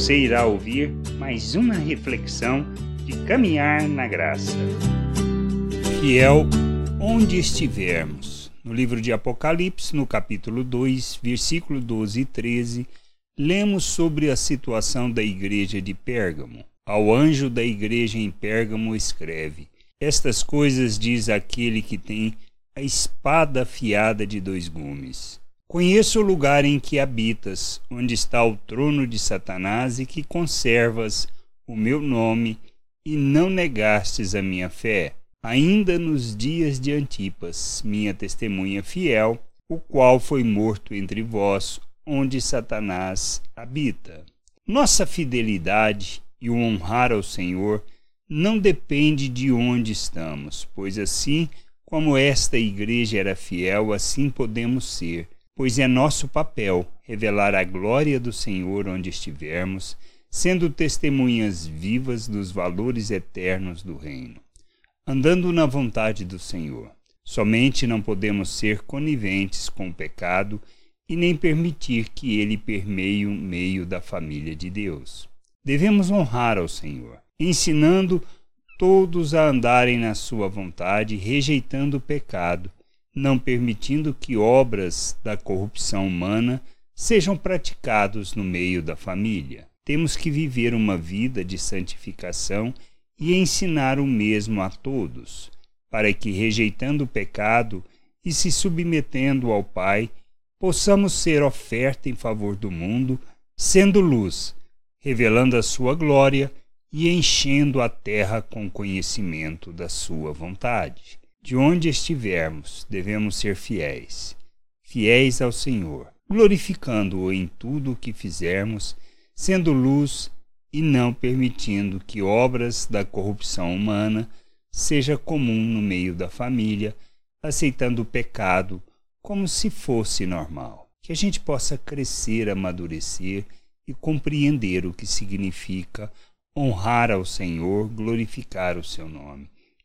Você irá ouvir mais uma reflexão de caminhar na graça. Fiel onde estivermos. No livro de Apocalipse, no capítulo 2, versículo 12 e 13, lemos sobre a situação da igreja de Pérgamo. Ao anjo da igreja em Pérgamo escreve: Estas coisas diz aquele que tem a espada afiada de dois gumes. Conheço o lugar em que habitas, onde está o trono de Satanás e que conservas o meu nome e não negastes a minha fé, ainda nos dias de Antipas, minha testemunha fiel, o qual foi morto entre vós, onde Satanás habita. Nossa fidelidade e o honrar ao Senhor não depende de onde estamos, pois assim como esta igreja era fiel, assim podemos ser pois é nosso papel revelar a glória do Senhor onde estivermos, sendo testemunhas vivas dos valores eternos do Reino, andando na vontade do Senhor. Somente não podemos ser coniventes com o pecado e nem permitir que ele permeie o meio da família de Deus. Devemos honrar ao Senhor, ensinando todos a andarem na sua vontade, rejeitando o pecado não permitindo que obras da corrupção humana sejam praticados no meio da família. Temos que viver uma vida de santificação e ensinar o mesmo a todos, para que, rejeitando o pecado e se submetendo ao Pai, possamos ser oferta em favor do mundo, sendo luz, revelando a sua glória e enchendo a terra com conhecimento da sua vontade. De onde estivermos, devemos ser fiéis, fiéis ao Senhor, glorificando-o em tudo o que fizermos, sendo luz e não permitindo que obras da corrupção humana seja comum no meio da família, aceitando o pecado como se fosse normal. Que a gente possa crescer, amadurecer e compreender o que significa honrar ao Senhor, glorificar o seu nome